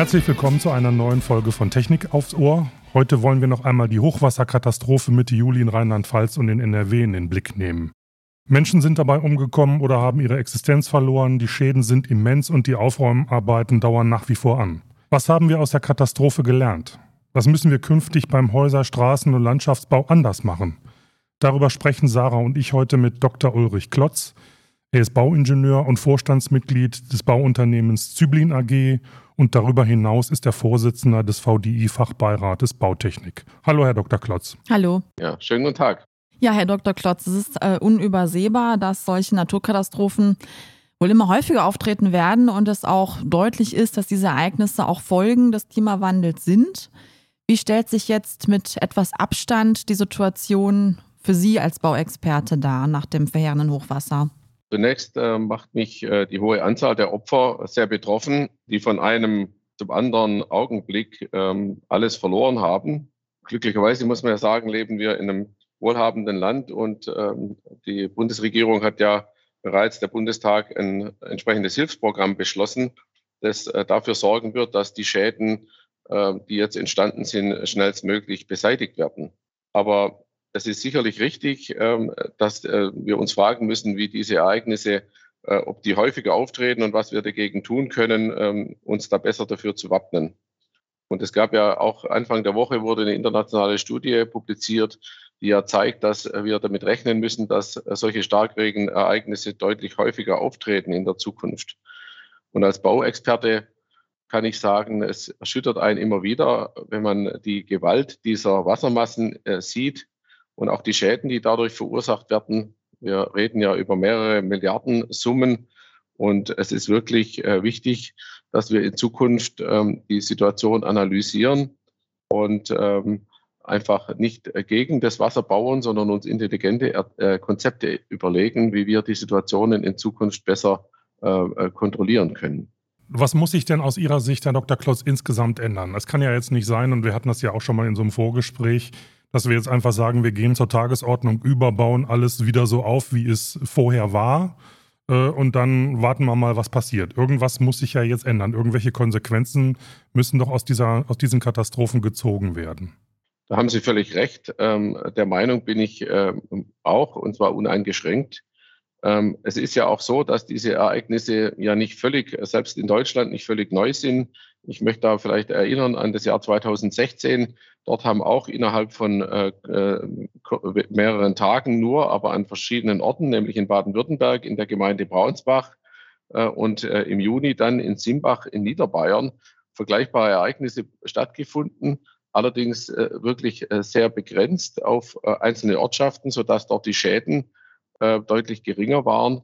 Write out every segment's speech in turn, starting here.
Herzlich willkommen zu einer neuen Folge von Technik aufs Ohr. Heute wollen wir noch einmal die Hochwasserkatastrophe Mitte Juli in Rheinland-Pfalz und in NRW in den Blick nehmen. Menschen sind dabei umgekommen oder haben ihre Existenz verloren, die Schäden sind immens und die Aufräumarbeiten dauern nach wie vor an. Was haben wir aus der Katastrophe gelernt? Was müssen wir künftig beim Häuser-, Straßen- und Landschaftsbau anders machen? Darüber sprechen Sarah und ich heute mit Dr. Ulrich Klotz. Er ist Bauingenieur und Vorstandsmitglied des Bauunternehmens Zyblin AG und darüber hinaus ist er Vorsitzender des VDI-Fachbeirates Bautechnik. Hallo, Herr Dr. Klotz. Hallo. Ja, schönen guten Tag. Ja, Herr Dr. Klotz, es ist äh, unübersehbar, dass solche Naturkatastrophen wohl immer häufiger auftreten werden und es auch deutlich ist, dass diese Ereignisse auch Folgen des Klimawandels sind. Wie stellt sich jetzt mit etwas Abstand die Situation für Sie als Bauexperte dar nach dem verheerenden Hochwasser? Zunächst äh, macht mich äh, die hohe Anzahl der Opfer sehr betroffen, die von einem zum anderen Augenblick ähm, alles verloren haben. Glücklicherweise muss man ja sagen, leben wir in einem wohlhabenden Land und ähm, die Bundesregierung hat ja bereits der Bundestag ein entsprechendes Hilfsprogramm beschlossen, das äh, dafür sorgen wird, dass die Schäden, äh, die jetzt entstanden sind, schnellstmöglich beseitigt werden. Aber es ist sicherlich richtig, ähm, dass äh, wir uns fragen müssen, wie diese Ereignisse, äh, ob die häufiger auftreten und was wir dagegen tun können, ähm, uns da besser dafür zu wappnen. Und es gab ja auch Anfang der Woche wurde eine internationale Studie publiziert, die ja zeigt, dass wir damit rechnen müssen, dass solche Starkregenereignisse deutlich häufiger auftreten in der Zukunft. Und als Bauexperte kann ich sagen, es erschüttert einen immer wieder, wenn man die Gewalt dieser Wassermassen äh, sieht, und auch die Schäden, die dadurch verursacht werden. Wir reden ja über mehrere Milliarden Summen und es ist wirklich äh, wichtig, dass wir in Zukunft ähm, die Situation analysieren und ähm, einfach nicht gegen das Wasser bauen, sondern uns intelligente äh, Konzepte überlegen, wie wir die Situationen in Zukunft besser äh, äh, kontrollieren können. Was muss sich denn aus Ihrer Sicht, Herr Dr. Klotz, insgesamt ändern? Es kann ja jetzt nicht sein, und wir hatten das ja auch schon mal in so einem Vorgespräch, dass wir jetzt einfach sagen, wir gehen zur Tagesordnung über, bauen alles wieder so auf, wie es vorher war. Äh, und dann warten wir mal, was passiert. Irgendwas muss sich ja jetzt ändern. Irgendwelche Konsequenzen müssen doch aus, dieser, aus diesen Katastrophen gezogen werden. Da haben Sie völlig recht. Ähm, der Meinung bin ich ähm, auch, und zwar uneingeschränkt. Ähm, es ist ja auch so, dass diese Ereignisse ja nicht völlig, selbst in Deutschland, nicht völlig neu sind. Ich möchte da vielleicht erinnern an das Jahr 2016. Dort haben auch innerhalb von äh, äh, mehreren Tagen nur, aber an verschiedenen Orten, nämlich in Baden-Württemberg, in der Gemeinde Braunsbach äh, und äh, im Juni dann in Simbach in Niederbayern vergleichbare Ereignisse stattgefunden. Allerdings äh, wirklich äh, sehr begrenzt auf einzelne Ortschaften, sodass dort die Schäden deutlich geringer waren.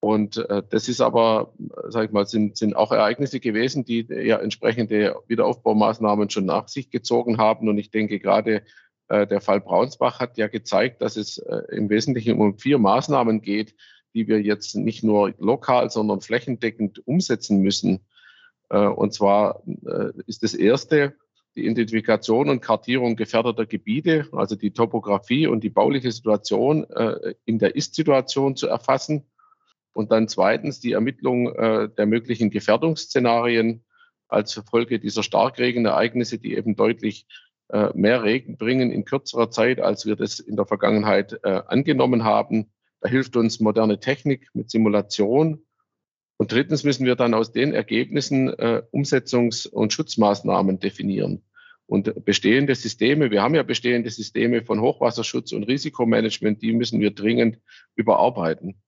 Und äh, das ist aber, sag ich mal, sind, sind auch Ereignisse gewesen, die ja entsprechende Wiederaufbaumaßnahmen schon nach sich gezogen haben. Und ich denke, gerade äh, der Fall Braunsbach hat ja gezeigt, dass es äh, im Wesentlichen um vier Maßnahmen geht, die wir jetzt nicht nur lokal, sondern flächendeckend umsetzen müssen. Äh, und zwar äh, ist das erste, die Identifikation und Kartierung gefährdeter Gebiete, also die Topografie und die bauliche Situation äh, in der Ist-Situation zu erfassen und dann zweitens die Ermittlung äh, der möglichen Gefährdungsszenarien als Folge dieser Starkregenereignisse, die eben deutlich äh, mehr Regen bringen in kürzerer Zeit, als wir das in der Vergangenheit äh, angenommen haben. Da hilft uns moderne Technik mit Simulation. Und drittens müssen wir dann aus den Ergebnissen äh, Umsetzungs- und Schutzmaßnahmen definieren. Und bestehende Systeme, wir haben ja bestehende Systeme von Hochwasserschutz und Risikomanagement, die müssen wir dringend überarbeiten.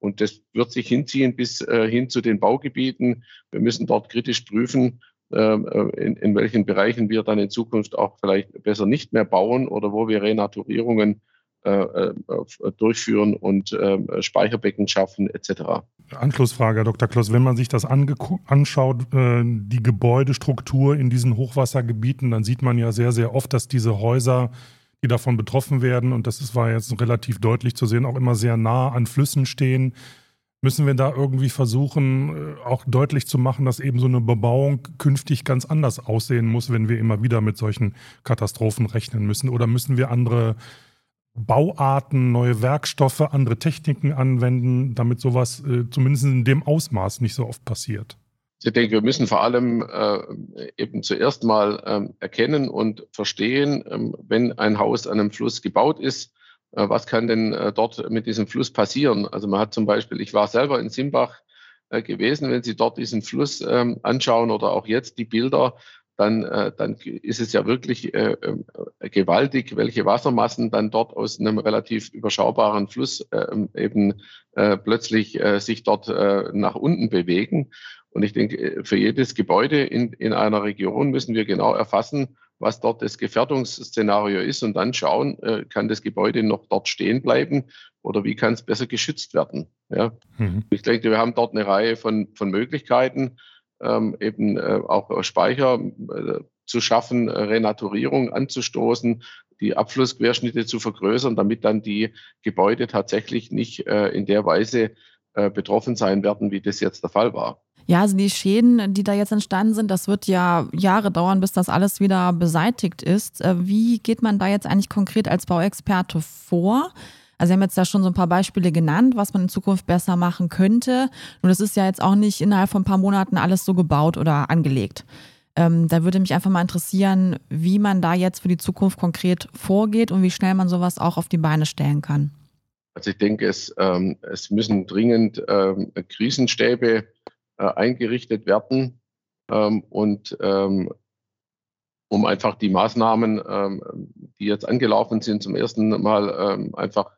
Und das wird sich hinziehen bis äh, hin zu den Baugebieten. Wir müssen dort kritisch prüfen, ähm, äh, in, in welchen Bereichen wir dann in Zukunft auch vielleicht besser nicht mehr bauen oder wo wir Renaturierungen äh, äh durchführen und ähm, Speicherbecken schaffen etc. Anschlussfrage, Herr Dr. Kloss, wenn man sich das anschaut, äh, die Gebäudestruktur in diesen Hochwassergebieten, dann sieht man ja sehr, sehr oft, dass diese Häuser die davon betroffen werden, und das war jetzt relativ deutlich zu sehen, auch immer sehr nah an Flüssen stehen. Müssen wir da irgendwie versuchen, äh, auch deutlich zu machen, dass eben so eine Bebauung künftig ganz anders aussehen muss, wenn wir immer wieder mit solchen Katastrophen rechnen müssen? Oder müssen wir andere Bauarten, neue Werkstoffe, andere Techniken anwenden, damit sowas äh, zumindest in dem Ausmaß nicht so oft passiert? Ich denke, wir müssen vor allem äh, eben zuerst mal ähm, erkennen und verstehen, ähm, wenn ein Haus an einem Fluss gebaut ist, äh, was kann denn äh, dort mit diesem Fluss passieren? Also man hat zum Beispiel, ich war selber in Simbach äh, gewesen, wenn Sie dort diesen Fluss ähm, anschauen oder auch jetzt die Bilder, dann, äh, dann ist es ja wirklich äh, äh, gewaltig, welche Wassermassen dann dort aus einem relativ überschaubaren Fluss eben plötzlich sich dort nach unten bewegen. Und ich denke, äh, für jedes Gebäude in, in einer Region müssen wir genau erfassen, was dort das Gefährdungsszenario ist und dann schauen, äh, kann das Gebäude noch dort stehen bleiben oder wie kann es besser geschützt werden. Ja. Mhm. Ich denke, wir haben dort eine Reihe von, von Möglichkeiten, ähm, eben äh, auch Speicher äh, zu schaffen, Renaturierung anzustoßen, die Abflussquerschnitte zu vergrößern, damit dann die Gebäude tatsächlich nicht äh, in der Weise äh, betroffen sein werden, wie das jetzt der Fall war. Ja, also die Schäden, die da jetzt entstanden sind, das wird ja Jahre dauern, bis das alles wieder beseitigt ist. Äh, wie geht man da jetzt eigentlich konkret als Bauexperte vor? Also Sie haben jetzt da schon so ein paar Beispiele genannt, was man in Zukunft besser machen könnte. Nur das ist ja jetzt auch nicht innerhalb von ein paar Monaten alles so gebaut oder angelegt. Ähm, da würde mich einfach mal interessieren, wie man da jetzt für die Zukunft konkret vorgeht und wie schnell man sowas auch auf die Beine stellen kann. Also ich denke, es, ähm, es müssen dringend ähm, Krisenstäbe äh, eingerichtet werden ähm, und ähm, um einfach die Maßnahmen, ähm, die jetzt angelaufen sind, zum ersten Mal ähm, einfach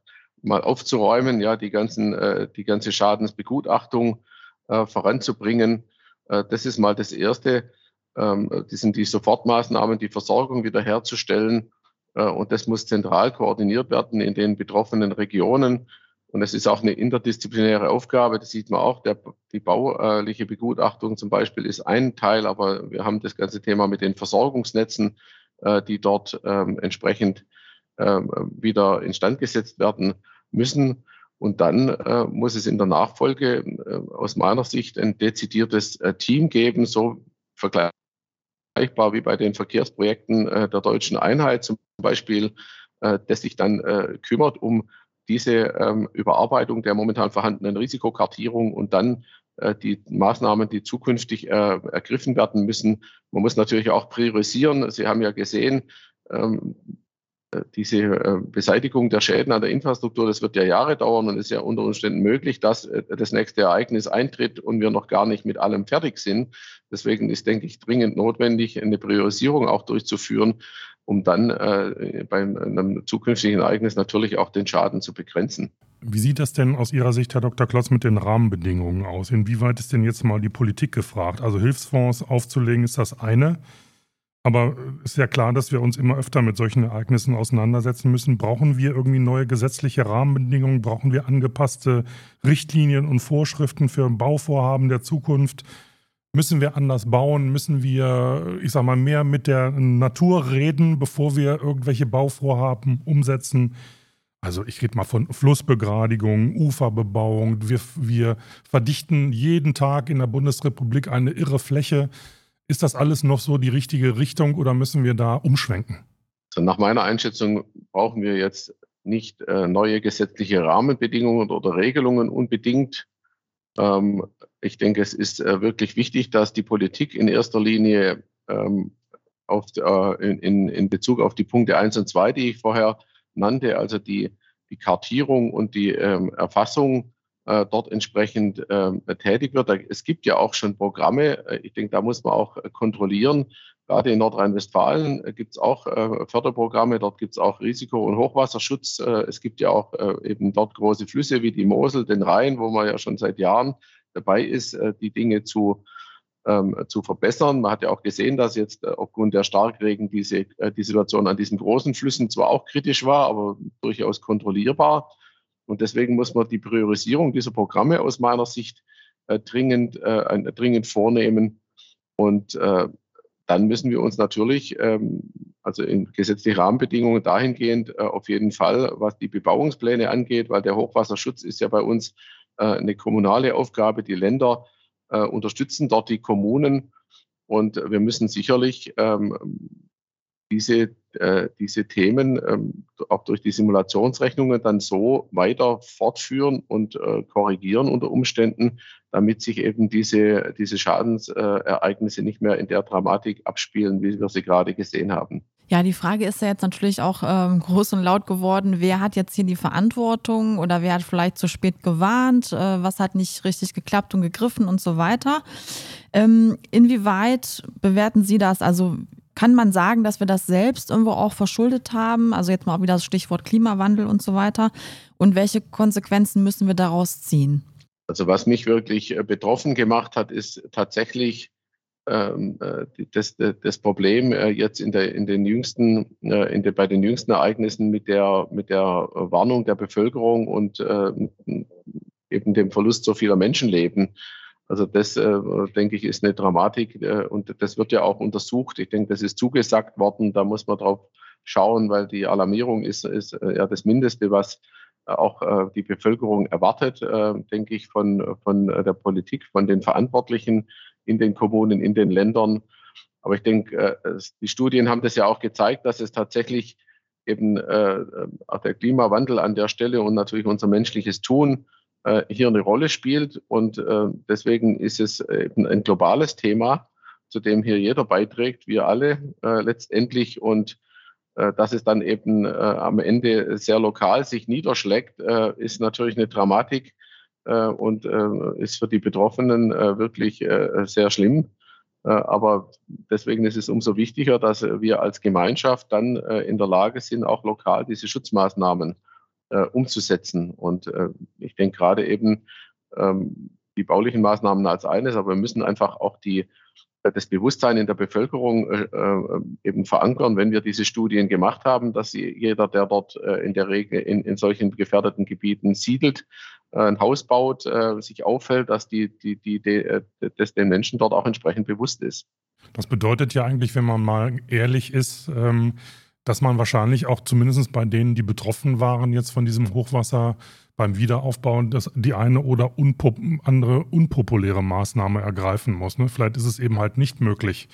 mal aufzuräumen, ja, die ganzen, äh, die ganze Schadensbegutachtung äh, voranzubringen. Äh, das ist mal das Erste. Ähm, die sind die Sofortmaßnahmen, die Versorgung wiederherzustellen. Äh, und das muss zentral koordiniert werden in den betroffenen Regionen. Und es ist auch eine interdisziplinäre Aufgabe, das sieht man auch. Der, die bauliche Begutachtung zum Beispiel ist ein Teil, aber wir haben das ganze Thema mit den Versorgungsnetzen, äh, die dort ähm, entsprechend ähm, wieder instand gesetzt werden müssen. Und dann äh, muss es in der Nachfolge äh, aus meiner Sicht ein dezidiertes äh, Team geben, so vergleichbar wie bei den Verkehrsprojekten äh, der deutschen Einheit zum Beispiel, äh, das sich dann äh, kümmert um diese ähm, Überarbeitung der momentan vorhandenen Risikokartierung und dann äh, die Maßnahmen, die zukünftig äh, ergriffen werden müssen. Man muss natürlich auch priorisieren. Sie haben ja gesehen, ähm, äh, diese äh, Beseitigung der Schäden an der Infrastruktur, das wird ja Jahre dauern und es ist ja unter Umständen möglich, dass äh, das nächste Ereignis eintritt und wir noch gar nicht mit allem fertig sind. Deswegen ist, denke ich, dringend notwendig, eine Priorisierung auch durchzuführen, um dann äh, bei einem zukünftigen Ereignis natürlich auch den Schaden zu begrenzen. Wie sieht das denn aus Ihrer Sicht, Herr Dr. Klotz, mit den Rahmenbedingungen aus? Inwieweit ist denn jetzt mal die Politik gefragt? Also Hilfsfonds aufzulegen ist das eine. Aber ist ja klar, dass wir uns immer öfter mit solchen Ereignissen auseinandersetzen müssen. Brauchen wir irgendwie neue gesetzliche Rahmenbedingungen? Brauchen wir angepasste Richtlinien und Vorschriften für Bauvorhaben der Zukunft? Müssen wir anders bauen? Müssen wir, ich sag mal, mehr mit der Natur reden, bevor wir irgendwelche Bauvorhaben umsetzen? Also ich rede mal von Flussbegradigung, Uferbebauung. Wir, wir verdichten jeden Tag in der Bundesrepublik eine irre Fläche. Ist das alles noch so die richtige Richtung oder müssen wir da umschwenken? Also nach meiner Einschätzung brauchen wir jetzt nicht äh, neue gesetzliche Rahmenbedingungen oder Regelungen unbedingt. Ähm, ich denke, es ist äh, wirklich wichtig, dass die Politik in erster Linie ähm, auf, äh, in, in Bezug auf die Punkte 1 und 2, die ich vorher nannte, also die, die Kartierung und die ähm, Erfassung äh, dort entsprechend ähm, tätig wird. Es gibt ja auch schon Programme. Äh, ich denke, da muss man auch kontrollieren. Gerade in Nordrhein-Westfalen gibt es auch Förderprogramme. Dort gibt es auch Risiko- und Hochwasserschutz. es gibt ja auch eben dort große Flüsse wie die Mosel, den Rhein, wo man ja schon seit Jahren dabei ist, äh, die Dinge zu, ähm, zu verbessern. Man hat ja auch gesehen, dass jetzt äh, aufgrund der Starkregen diese, äh, die Situation an diesen großen Flüssen zwar auch kritisch war, aber durchaus kontrollierbar. Und deswegen muss man die Priorisierung dieser Programme aus meiner Sicht äh, dringend, äh, dringend vornehmen. Und äh, dann müssen wir uns natürlich, ähm, also in gesetzliche Rahmenbedingungen dahingehend auf jeden Fall, was die Bebauungspläne angeht, weil der Hochwasserschutz ist ja bei uns eine kommunale Aufgabe. Die Länder äh, unterstützen dort die Kommunen und wir müssen sicherlich ähm, diese äh, diese Themen ähm, auch durch die Simulationsrechnungen dann so weiter fortführen und äh, korrigieren unter Umständen, damit sich eben diese, diese Schadensereignisse nicht mehr in der Dramatik abspielen, wie wir sie gerade gesehen haben. Ja, die Frage ist ja jetzt natürlich auch ähm, groß und laut geworden. Wer hat jetzt hier die Verantwortung oder wer hat vielleicht zu spät gewarnt? Äh, was hat nicht richtig geklappt und gegriffen und so weiter? Ähm, inwieweit bewerten Sie das? Also kann man sagen, dass wir das selbst irgendwo auch verschuldet haben? Also jetzt mal auch wieder das Stichwort Klimawandel und so weiter. Und welche Konsequenzen müssen wir daraus ziehen? Also was mich wirklich äh, betroffen gemacht hat, ist tatsächlich das, das Problem äh, jetzt in, der, in den jüngsten, äh, in der, bei den jüngsten Ereignissen mit der, mit der Warnung der Bevölkerung und eben dem Verlust so vieler Menschenleben. Also das, denke ich, ist eine Dramatik und das wird ja auch untersucht. Ich denke, das ist zugesagt worden. Da muss man drauf schauen, weil die Alarmierung ist, ist ja das Mindeste, was auch die Bevölkerung erwartet, denke ich, von, von der Politik, von den Verantwortlichen in den Kommunen, in den Ländern. Aber ich denke, äh, die Studien haben das ja auch gezeigt, dass es tatsächlich eben äh, auch der Klimawandel an der Stelle und natürlich unser menschliches Tun äh, hier eine Rolle spielt. Und deswegen ist es eben ein globales Thema, zu dem hier jeder beiträgt, wir alle letztendlich. Und dass es dann eben am Ende sehr lokal sich niederschlägt, ist natürlich eine Dramatik, äh, und äh, ist für die Betroffenen äh, wirklich sehr schlimm. Aber deswegen ist es umso wichtiger, dass wir als Gemeinschaft dann in der Lage sind, auch lokal diese Schutzmaßnahmen umzusetzen. Und ich denke gerade eben ähm, die baulichen Maßnahmen als eines, aber wir müssen einfach auch die das Bewusstsein in der Bevölkerung äh, äh, eben verankern, wenn wir diese Studien gemacht haben, dass jeder, der dort äh, in der Regel in, in solchen gefährdeten Gebieten siedelt, äh, ein Haus baut, äh, sich auffällt, dass die, die, die, die äh, das den Menschen dort auch entsprechend bewusst ist. Das bedeutet ja eigentlich, wenn man mal ehrlich ist, ähm, dass man wahrscheinlich auch zumindest bei denen, die betroffen waren jetzt von diesem Hochwasser, beim Wiederaufbau das, die eine oder unpop andere unpopuläre Maßnahme ergreifen muss. Ne? Vielleicht ist es eben halt nicht möglich,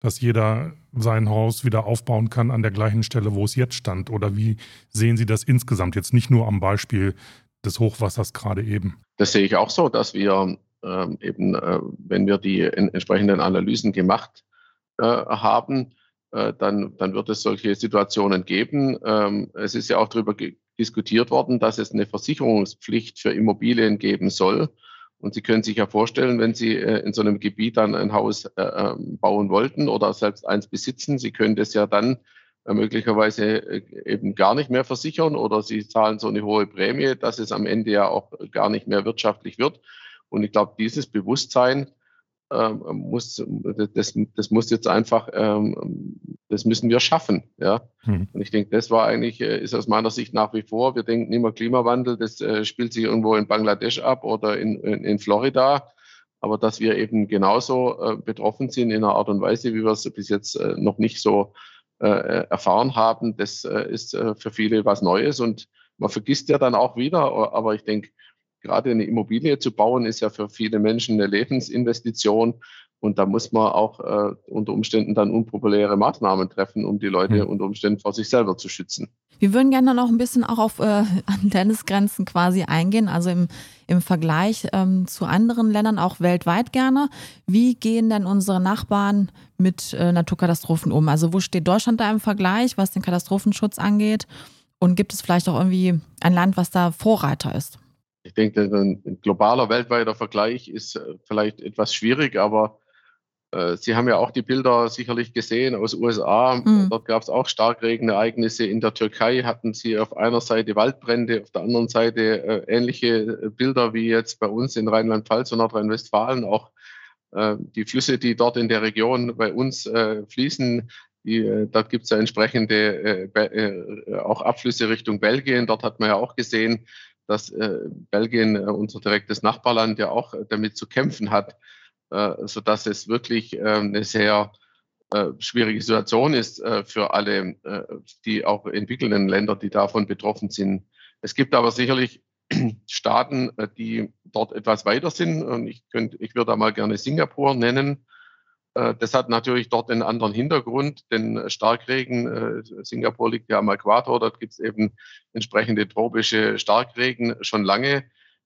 dass jeder sein Haus wieder aufbauen kann an der gleichen Stelle, wo es jetzt stand. Oder wie sehen Sie das insgesamt jetzt nicht nur am Beispiel des Hochwassers gerade eben? Das sehe ich auch so, dass wir ähm, eben, äh, wenn wir die entsprechenden Analysen gemacht äh, haben, äh, dann, dann wird es solche Situationen geben. Ähm, es ist ja auch darüber diskutiert worden, dass es eine Versicherungspflicht für Immobilien geben soll. Und Sie können sich ja vorstellen, wenn Sie äh, in so einem Gebiet dann ein Haus äh, ähm, bauen wollten oder selbst eins besitzen, Sie können das ja dann möglicherweise eben gar nicht mehr versichern oder Sie zahlen so eine hohe Prämie, dass es am Ende ja auch gar nicht mehr wirtschaftlich wird. Und ich glaube, dieses Bewusstsein ähm, muss, das, das muss jetzt einfach, ähm, das müssen wir schaffen. Ja? Mhm. Und ich denke, das war eigentlich, äh, ist aus meiner Sicht nach wie vor, wir denken immer Klimawandel, das äh, spielt sich irgendwo in Bangladesch ab oder in, in, in Florida. Aber dass wir eben genauso äh, betroffen sind in einer Art und Weise, wie wir es bis jetzt noch nicht so erfahren haben, das ist für viele was Neues. Und man vergisst ja dann auch wieder, aber ich denke, gerade eine Immobilie zu bauen, ist ja für viele Menschen eine Lebensinvestition. Und da muss man auch äh, unter Umständen dann unpopuläre Maßnahmen treffen, um die Leute mhm. unter Umständen vor sich selber zu schützen. Wir würden gerne noch ein bisschen auch auf äh, Landesgrenzen quasi eingehen, also im, im Vergleich ähm, zu anderen Ländern, auch weltweit gerne. Wie gehen denn unsere Nachbarn mit äh, Naturkatastrophen um? Also wo steht Deutschland da im Vergleich, was den Katastrophenschutz angeht? Und gibt es vielleicht auch irgendwie ein Land, was da Vorreiter ist? Ich denke, ein globaler, weltweiter Vergleich ist äh, vielleicht etwas schwierig, aber äh, Sie haben ja auch die Bilder sicherlich gesehen aus USA. Mhm. Dort gab es auch Starkregenereignisse. In der Türkei hatten Sie auf einer Seite Waldbrände, auf der anderen Seite äh, ähnliche Bilder wie jetzt bei uns in Rheinland-Pfalz und Nordrhein-Westfalen. Auch äh, die Flüsse, die dort in der Region bei uns äh, fließen, die, äh, dort gibt es ja entsprechende auch Abflüsse Richtung Belgien. Dort hat man ja auch gesehen, dass äh, Belgien, äh, unser direktes Nachbarland, ja auch äh, damit zu kämpfen hat, äh, sodass es wirklich äh, eine sehr äh, schwierige Situation ist für alle, die auch entwickelnden Länder, die davon betroffen sind. Es gibt aber sicherlich Staaten, die dort etwas weiter sind. Und ich, könnte, ich würde da mal gerne Singapur nennen. Äh, das hat natürlich dort einen anderen Hintergrund, denn Starkregen, äh, Singapur liegt ja am Äquator, dort gibt es eben entsprechende tropische Starkregen schon lange,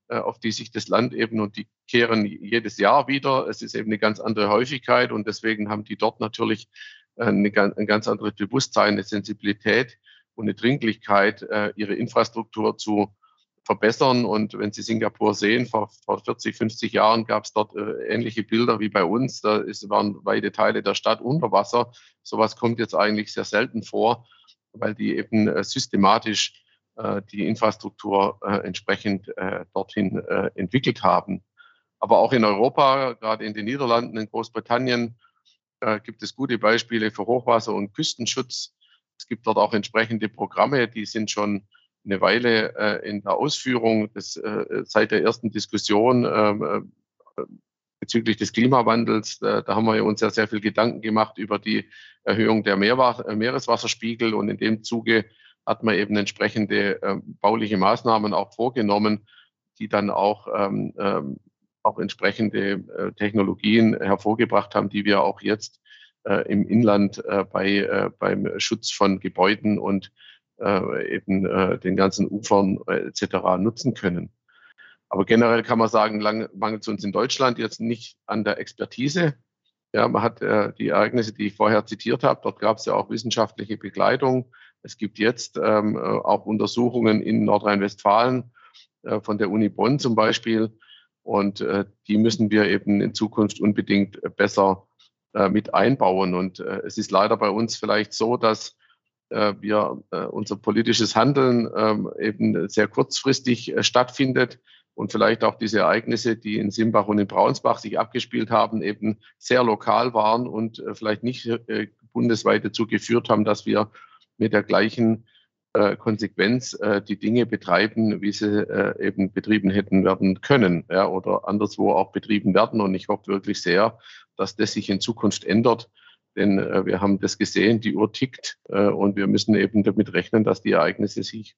äh, auf die sich das Land eben und die kehren jedes Jahr wieder. Es ist eben eine ganz andere Häufigkeit und deswegen haben die dort natürlich eine, ein ganz anderes Bewusstsein, eine Sensibilität und eine Dringlichkeit, ihre Infrastruktur zu verbessern. Und wenn Sie Singapur sehen, vor, vor 40, 50 Jahren gab es dort äh, ähnliche Bilder wie bei uns. Da ist, waren weite Teile der Stadt unter Wasser. Sowas kommt jetzt eigentlich sehr selten vor, weil die eben äh, systematisch äh, die Infrastruktur entsprechend dorthin entwickelt haben. Aber auch in Europa, gerade in den Niederlanden, in Großbritannien, gibt es gute Beispiele für Hochwasser- und Küstenschutz. Es gibt dort auch entsprechende Programme, die sind schon eine Weile äh, in der Ausführung des, äh, seit der ersten Diskussion ähm, äh, bezüglich des Klimawandels. da haben wir uns ja sehr viel Gedanken gemacht über die Erhöhung der Meerwasser, äh, Meereswasserspiegel und in dem Zuge hat man eben entsprechende äh, bauliche Maßnahmen auch vorgenommen, die dann auch, ähm, ähm, auch entsprechende äh, Technologien hervorgebracht haben, die wir auch jetzt äh, im Inland äh, bei, äh, beim Schutz von Gebäuden und äh, eben äh, den ganzen Ufern äh, etc. nutzen können. Aber generell kann man sagen, mangelt es uns in Deutschland jetzt nicht an der Expertise. Ja, man hat äh, die Ereignisse, die ich vorher zitiert habe, dort gab es ja auch wissenschaftliche Begleitung. Es gibt jetzt ähm, äh, auch Untersuchungen in Nordrhein-Westfalen äh, von der Uni Bonn zum Beispiel. Und äh, die müssen wir eben in Zukunft unbedingt besser äh, mit einbauen. Und äh, es ist leider bei uns vielleicht so, dass wir, äh, unser politisches Handeln ähm, eben sehr kurzfristig äh, stattfindet und vielleicht auch diese Ereignisse, die in Simbach und in Braunsbach sich abgespielt haben, eben sehr lokal waren und vielleicht nicht bundesweit dazu geführt haben, dass wir mit der gleichen Konsequenz die Dinge betreiben, wie sie eben betrieben hätten werden können ja, oder anderswo auch betrieben werden. Und ich hoffe wirklich sehr, dass das sich in Zukunft ändert denn äh, wir haben das gesehen, die Uhr tickt äh, und wir müssen eben damit rechnen, dass die Ereignisse sich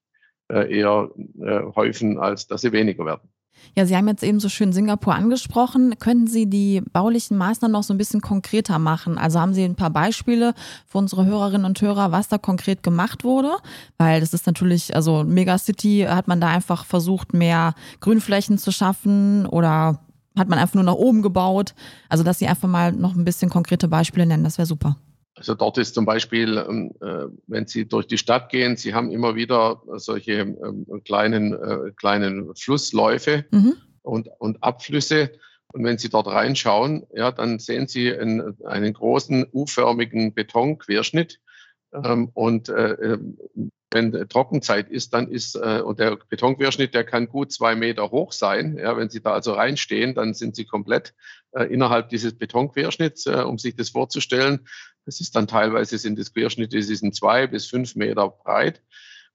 äh, eher äh, häufen, als dass sie weniger werden. Ja, Sie haben jetzt eben so schön Singapur angesprochen. Könnten Sie die baulichen Maßnahmen noch so ein bisschen konkreter machen? Also haben Sie ein paar Beispiele für unsere Hörerinnen und Hörer, was da konkret gemacht wurde? Weil das ist natürlich, also Megacity hat man da einfach versucht, mehr Grünflächen zu schaffen oder hat man einfach nur nach oben gebaut. Also, dass Sie einfach mal noch ein bisschen konkrete Beispiele nennen, das wäre super. Also dort ist zum Beispiel, ähm, äh, wenn Sie durch die Stadt gehen, Sie haben immer wieder solche ähm, kleinen, äh, kleinen Flussläufe mhm. und, und Abflüsse. Und wenn Sie dort reinschauen, ja, dann sehen Sie einen, einen großen U-förmigen Betonquerschnitt. Ähm, und äh, wenn Trockenzeit ist, dann ist, äh, und der Betonquerschnitt, der kann gut zwei Meter hoch sein. Ja, wenn Sie da also reinstehen, dann sind Sie komplett äh, innerhalb dieses Betonquerschnitts, äh, um sich das vorzustellen. Das ist dann teilweise sind das Querschnitte, die sind zwei bis fünf Meter breit.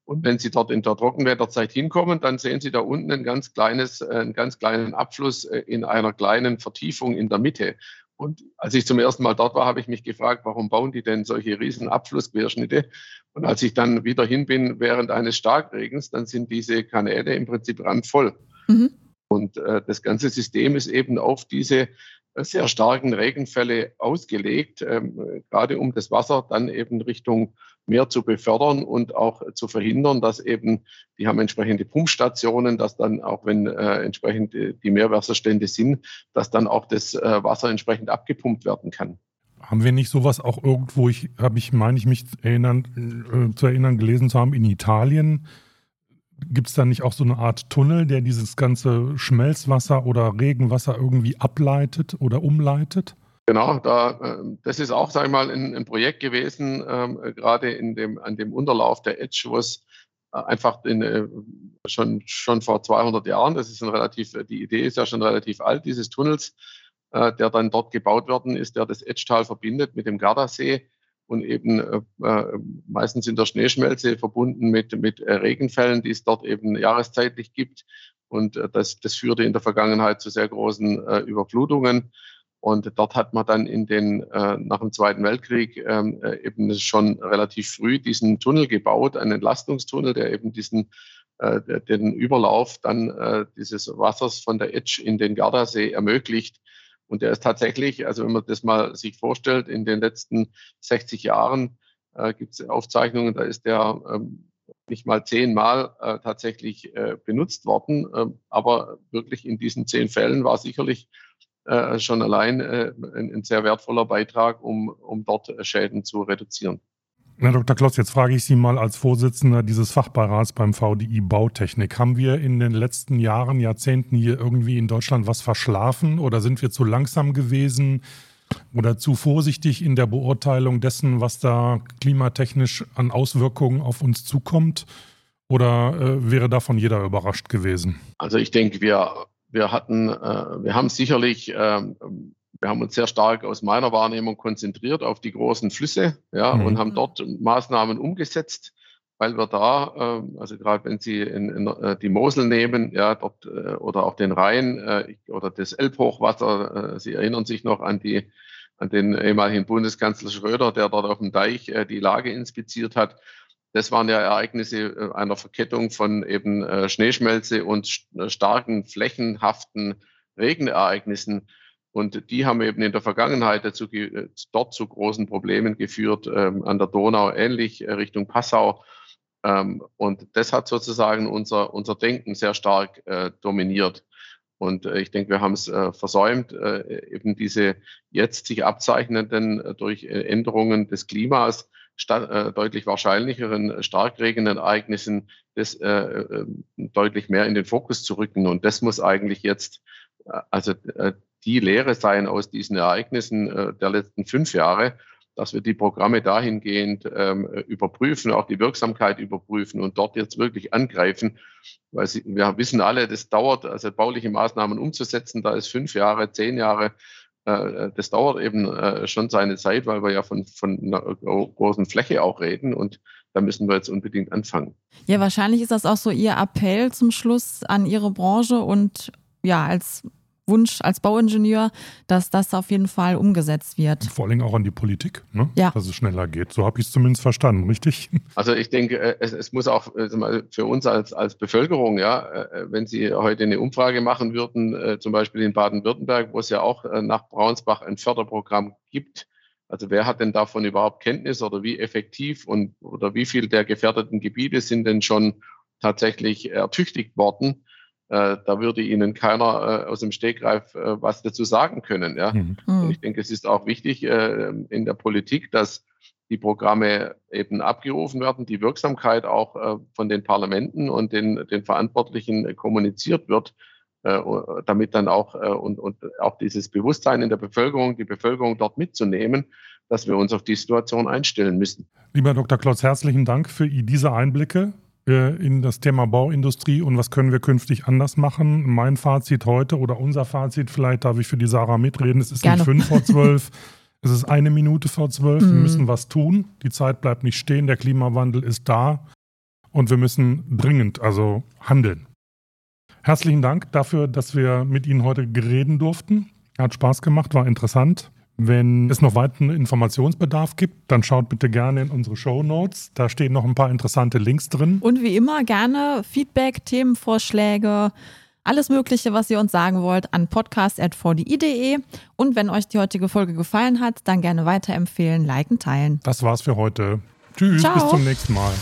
Und wenn Sie dort in der Trockenwetterzeit hinkommen, dann sehen Sie da unten ein ganz kleines, äh, einen ganz kleinen Abfluss äh, in einer kleinen Vertiefung in der Mitte. Und als ich zum ersten Mal dort war, habe ich mich gefragt, warum bauen die denn solche riesen Abflussquerschnitte? Und als ich dann wieder hin bin während eines Starkregens, dann sind diese Kanäle im Prinzip randvoll. Mhm. Und äh, das ganze System ist eben auf diese sehr starken Regenfälle ausgelegt, ähm, gerade um das Wasser dann eben Richtung Meer zu befördern und auch zu verhindern, dass eben, die haben entsprechende Pumpstationen, dass dann auch wenn äh, entsprechend die Meerwasserstände sind, dass dann auch das äh, Wasser entsprechend abgepumpt werden kann. Haben wir nicht sowas auch irgendwo, ich habe ich, meine ich mich erinnern, äh, zu erinnern, gelesen zu haben, in Italien, Gibt es da nicht auch so eine Art Tunnel, der dieses ganze Schmelzwasser oder Regenwasser irgendwie ableitet oder umleitet? Genau, da, ähm, das ist auch, sage ich mal, ein, ein Projekt gewesen, ähm, gerade in dem, an dem Unterlauf der Edge, wo es äh, einfach in, äh, schon, schon vor 200 Jahren, das ist ein relativ, die Idee ist ja schon relativ alt, dieses Tunnels, äh, der dann dort gebaut worden ist, der das Edgetal verbindet mit dem Gardasee und eben äh, äh, meistens in der Schneeschmelze verbunden mit, mit äh, Regenfällen, die es dort eben jahreszeitlich gibt. Und äh, das, das führte in der Vergangenheit zu sehr großen äh, Überflutungen. Und dort hat man dann in den, äh, nach dem Zweiten Weltkrieg ähm, äh, eben schon relativ früh diesen Tunnel gebaut, einen Entlastungstunnel, der eben diesen, äh, den Überlauf dann äh, dieses Wassers von der Etsch in den Gardasee ermöglicht. Und der ist tatsächlich, also wenn man das mal sich vorstellt, in den letzten 60 Jahren äh, gibt es Aufzeichnungen, da ist der ähm, nicht mal zehnmal äh, tatsächlich äh, benutzt worden. Äh, aber wirklich in diesen zehn Fällen war sicherlich äh, schon allein äh, ein, ein, sehr wertvoller Beitrag, um, um dort Schäden zu reduzieren. Herr Dr. Klotz, jetzt frage ich Sie mal als Vorsitzender dieses Fachbeirats beim VDI Bautechnik. Haben wir in den letzten Jahren, Jahrzehnten hier irgendwie in Deutschland was verschlafen oder sind wir zu langsam gewesen oder zu vorsichtig in der Beurteilung dessen, was da klimatechnisch an Auswirkungen auf uns zukommt? Oder äh, wäre davon jeder überrascht gewesen? Also ich denke, wir, wir hatten, äh, wir haben sicherlich äh, wir haben uns sehr stark aus meiner Wahrnehmung konzentriert auf die großen Flüsse ja, mhm. und haben dort Maßnahmen umgesetzt, weil wir da, äh, also gerade wenn Sie in, in, äh, die Mosel nehmen, ja, dort äh, oder auch den Rhein äh, oder das Elbhochwasser, Sie erinnern sich noch an die an den ehemaligen Bundeskanzler Schröder, der dort auf dem Deich die Lage inspiziert hat. Das waren ja Ereignisse äh, einer Verkettung von eben äh, Schneeschmelze und starken flächenhaften Regenereignissen. Und die haben eben in der Vergangenheit dazu, äh, dort zu großen Problemen geführt, ähm, an der Donau ähnlich, äh, Richtung Passau. Ähm, und das hat sozusagen unser, unser Denken sehr stark äh, dominiert. Und äh, ich denke, wir haben es äh, versäumt, äh, eben diese jetzt sich abzeichnenden durch Änderungen des Klimas deutlich wahrscheinlicheren Starkregenereignissen das deutlich mehr in den Fokus zu rücken. Und das muss eigentlich jetzt, also die Lehre sein aus diesen Ereignissen äh, der letzten fünf Jahre, dass wir die Programme dahingehend ähm, überprüfen, auch die Wirksamkeit überprüfen und dort jetzt wirklich angreifen. Weil sie, wir wissen alle, das dauert, also bauliche Maßnahmen umzusetzen, da ist fünf Jahre, zehn Jahre, äh, das dauert eben äh, schon seine Zeit, weil wir ja von, von einer großen Fläche auch reden und da müssen wir jetzt unbedingt anfangen. Ja, wahrscheinlich ist das auch so Ihr Appell zum Schluss an Ihre Branche und ja, als Wunsch als Bauingenieur, dass das auf jeden Fall umgesetzt wird. Vor allem auch an die Politik, ne? ja. dass es schneller geht. So habe ich es zumindest verstanden, richtig? Also ich denke, äh, es, es muss auch äh, für uns als, als Bevölkerung, ja, äh, wenn Sie heute eine Umfrage machen würden, zum Beispiel in Baden-Württemberg, wo es ja auch nach Braunsbach ein Förderprogramm gibt, also wer hat denn davon überhaupt Kenntnis oder wie effektiv und oder wie viel der gefährdeten Gebiete sind denn schon tatsächlich ertüchtigt worden? Äh, da würde Ihnen keiner äh, aus dem Stegreif äh, was dazu sagen können. Ja? Mhm. Und ich denke, es ist auch wichtig äh, in der Politik, dass die Programme eben abgerufen werden, die Wirksamkeit auch äh, von den Parlamenten und den, den Verantwortlichen kommuniziert wird, äh, damit dann auch und, und auch dieses Bewusstsein in der Bevölkerung, die Bevölkerung dort mitzunehmen, dass wir uns auf die Situation einstellen müssen. Lieber Dr. Klotz, herzlichen Dank für diese Einblicke in das Thema Bauindustrie und was können wir künftig anders machen. Mein Fazit heute oder unser Fazit, vielleicht darf ich für die Sarah mitreden, es ist Gerne. nicht fünf vor zwölf, es ist eine Minute vor zwölf. Mhm. Wir müssen was tun. Die Zeit bleibt nicht stehen, der Klimawandel ist da und wir müssen dringend, also handeln. Herzlichen Dank dafür, dass wir mit Ihnen heute reden durften. Hat Spaß gemacht, war interessant. Wenn es noch weiteren Informationsbedarf gibt, dann schaut bitte gerne in unsere Show Notes. Da stehen noch ein paar interessante Links drin. Und wie immer gerne Feedback, Themenvorschläge, alles Mögliche, was ihr uns sagen wollt, an podcast.vdi.de. Und wenn euch die heutige Folge gefallen hat, dann gerne weiterempfehlen, liken, teilen. Das war's für heute. Tschüss, Ciao. bis zum nächsten Mal.